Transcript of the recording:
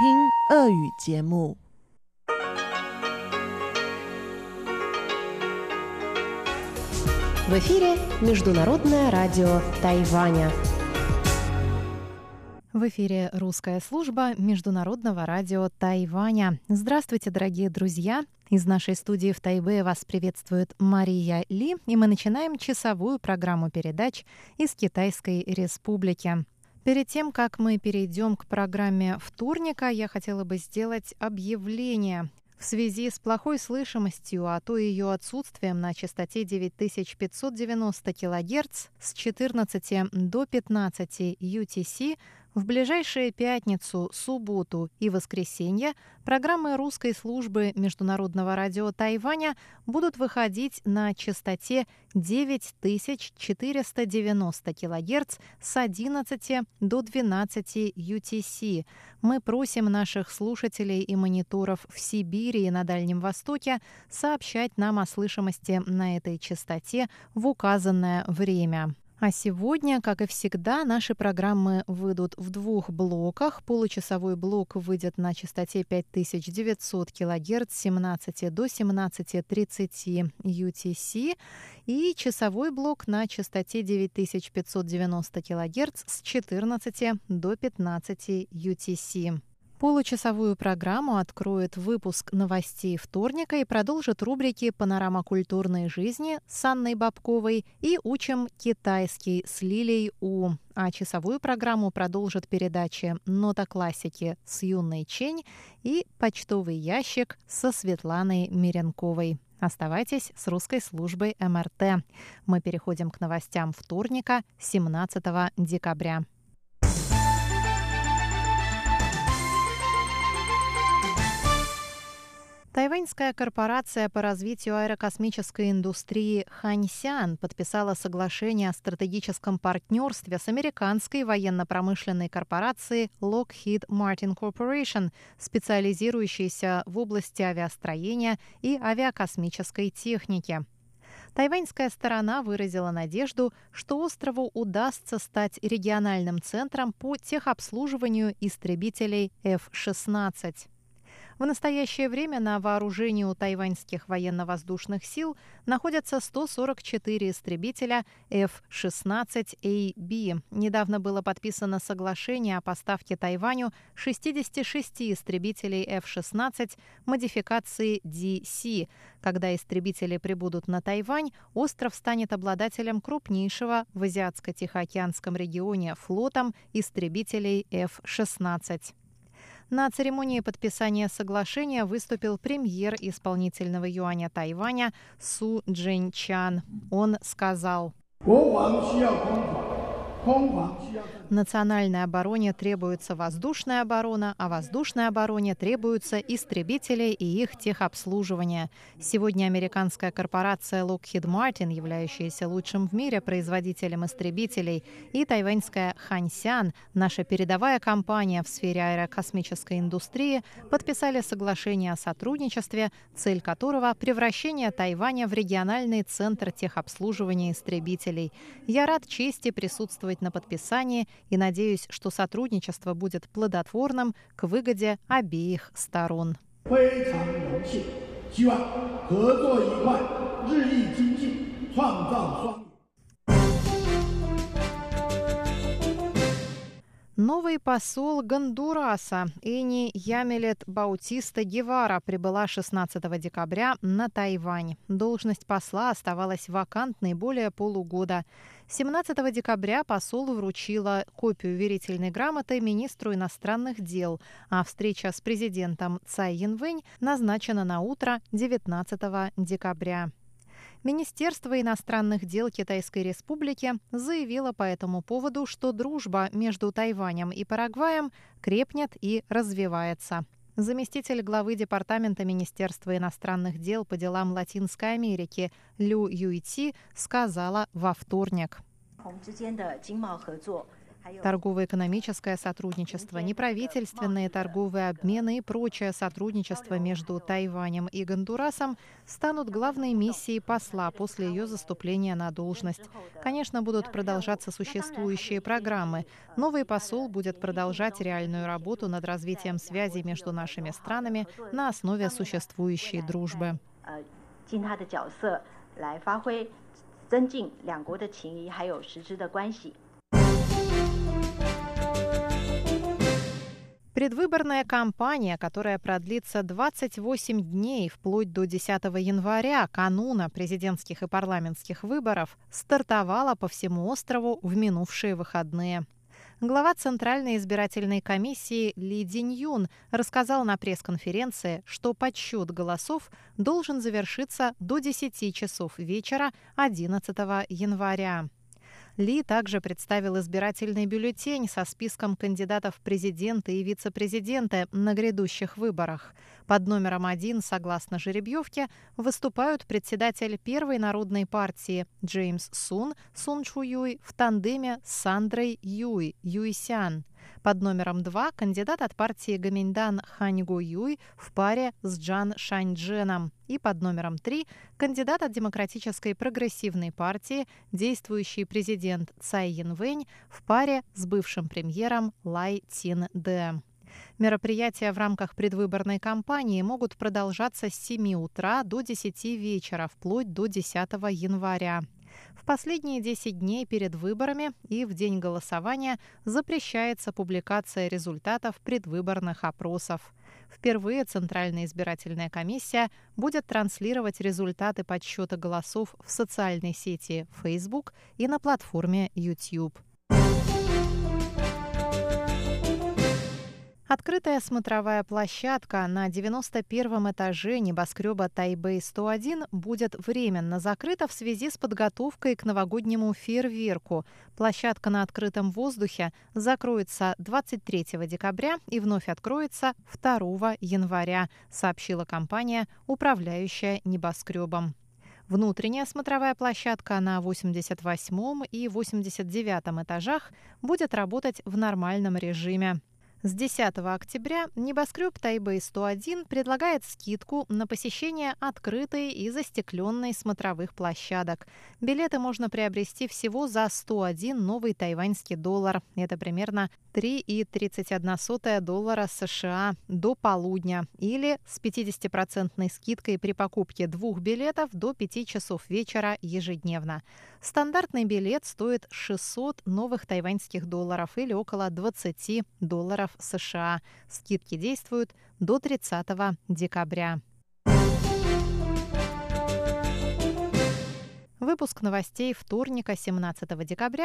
听俄语节目。В эфире Международное радио Тайваня. В эфире русская служба Международного радио Тайваня. Здравствуйте, дорогие друзья! Из нашей студии в Тайбе вас приветствует Мария Ли, и мы начинаем часовую программу передач из Китайской Республики. Перед тем, как мы перейдем к программе вторника, я хотела бы сделать объявление. В связи с плохой слышимостью, а то ее отсутствием на частоте 9590 кГц с 14 до 15 UTC в ближайшие пятницу, субботу и воскресенье программы русской службы Международного радио Тайваня будут выходить на частоте 9490 кГц с 11 до 12 UTC. Мы просим наших слушателей и мониторов в Сибири и на Дальнем Востоке сообщать нам о слышимости на этой частоте в указанное время. А сегодня, как и всегда, наши программы выйдут в двух блоках. Получасовой блок выйдет на частоте 5900 кГц с 17 до 17.30 UTC и часовой блок на частоте 9590 кГц с 14 до 15 UTC. Получасовую программу откроет выпуск новостей вторника и продолжит рубрики «Панорама культурной жизни» с Анной Бабковой и «Учим китайский» с Лилей У. А часовую программу продолжит передачи «Нота классики» с Юной Чень и «Почтовый ящик» со Светланой Миренковой. Оставайтесь с русской службой МРТ. Мы переходим к новостям вторника, 17 декабря. Тайваньская корпорация по развитию аэрокосмической индустрии Ханьсян подписала соглашение о стратегическом партнерстве с американской военно-промышленной корпорацией Lockheed Martin Corporation, специализирующейся в области авиастроения и авиакосмической техники. Тайваньская сторона выразила надежду, что острову удастся стать региональным центром по техобслуживанию истребителей F-16. В настоящее время на вооружении у тайваньских военно-воздушных сил находятся 144 истребителя F-16AB. Недавно было подписано соглашение о поставке Тайваню 66 истребителей F-16 модификации DC. Когда истребители прибудут на Тайвань, остров станет обладателем крупнейшего в Азиатско-Тихоокеанском регионе флотом истребителей F-16. На церемонии подписания соглашения выступил премьер исполнительного юаня Тайваня Су Джинчан. Он сказал, Национальной обороне требуется воздушная оборона, а воздушной обороне требуются истребители и их техобслуживание. Сегодня американская корпорация Lockheed Martin, являющаяся лучшим в мире производителем истребителей, и тайваньская Ханьсян, наша передовая компания в сфере аэрокосмической индустрии, подписали соглашение о сотрудничестве, цель которого – превращение Тайваня в региональный центр техобслуживания истребителей. Я рад чести присутствовать на подписании и надеюсь, что сотрудничество будет плодотворным к выгоде обеих сторон. 非常荣幸，希望合作愉快，日益精进，创造双。Новый посол Гондураса Эни Ямелет Баутиста Гевара прибыла 16 декабря на Тайвань. Должность посла оставалась вакантной более полугода. 17 декабря посол вручила копию верительной грамоты министру иностранных дел, а встреча с президентом Цай Янвэнь назначена на утро 19 декабря. Министерство иностранных дел Китайской Республики заявило по этому поводу, что дружба между Тайванем и Парагваем крепнет и развивается. Заместитель главы Департамента Министерства иностранных дел по делам Латинской Америки Лю Юйти сказала во вторник Торгово-экономическое сотрудничество, неправительственные торговые обмены и прочее сотрудничество между Тайванем и Гондурасом станут главной миссией посла после ее заступления на должность. Конечно, будут продолжаться существующие программы. Новый посол будет продолжать реальную работу над развитием связей между нашими странами на основе существующей дружбы. 尽他的角色来发挥 增进两国的情谊，还有实质的关系。Предвыборная кампания, которая продлится 28 дней вплоть до 10 января, кануна президентских и парламентских выборов, стартовала по всему острову в минувшие выходные. Глава Центральной избирательной комиссии Ли Динь рассказал на пресс-конференции, что подсчет голосов должен завершиться до 10 часов вечера 11 января. Ли также представил избирательный бюллетень со списком кандидатов в президенты и вице-президенты на грядущих выборах. Под номером один, согласно жеребьевке, выступают председатель Первой народной партии Джеймс Сун, Сун Чу Юй, в тандеме с Сандрой Юй, Юйсян. Под номером два кандидат от партии Гаминьдан Хань Го Юй в паре с Джан Шаньчженом. И под номером три кандидат от Демократической прогрессивной партии, действующий президент Цай Янвэнь в паре с бывшим премьером Лай Тин Дэ. Мероприятия в рамках предвыборной кампании могут продолжаться с 7 утра до 10 вечера, вплоть до 10 января. В последние 10 дней перед выборами и в день голосования запрещается публикация результатов предвыборных опросов. Впервые Центральная избирательная комиссия будет транслировать результаты подсчета голосов в социальной сети Facebook и на платформе YouTube. Открытая смотровая площадка на 91 этаже небоскреба Тайбэй-101 будет временно закрыта в связи с подготовкой к новогоднему фейерверку. Площадка на открытом воздухе закроется 23 декабря и вновь откроется 2 января, сообщила компания, управляющая небоскребом. Внутренняя смотровая площадка на 88 и 89 этажах будет работать в нормальном режиме. С 10 октября небоскреб Тайбэй-101 предлагает скидку на посещение открытой и застекленной смотровых площадок. Билеты можно приобрести всего за 101 новый тайваньский доллар. Это примерно 3,31 доллара США до полудня или с 50% скидкой при покупке двух билетов до 5 часов вечера ежедневно. Стандартный билет стоит 600 новых тайваньских долларов или около 20 долларов США. Скидки действуют до 30 декабря. Выпуск новостей вторника, 17 декабря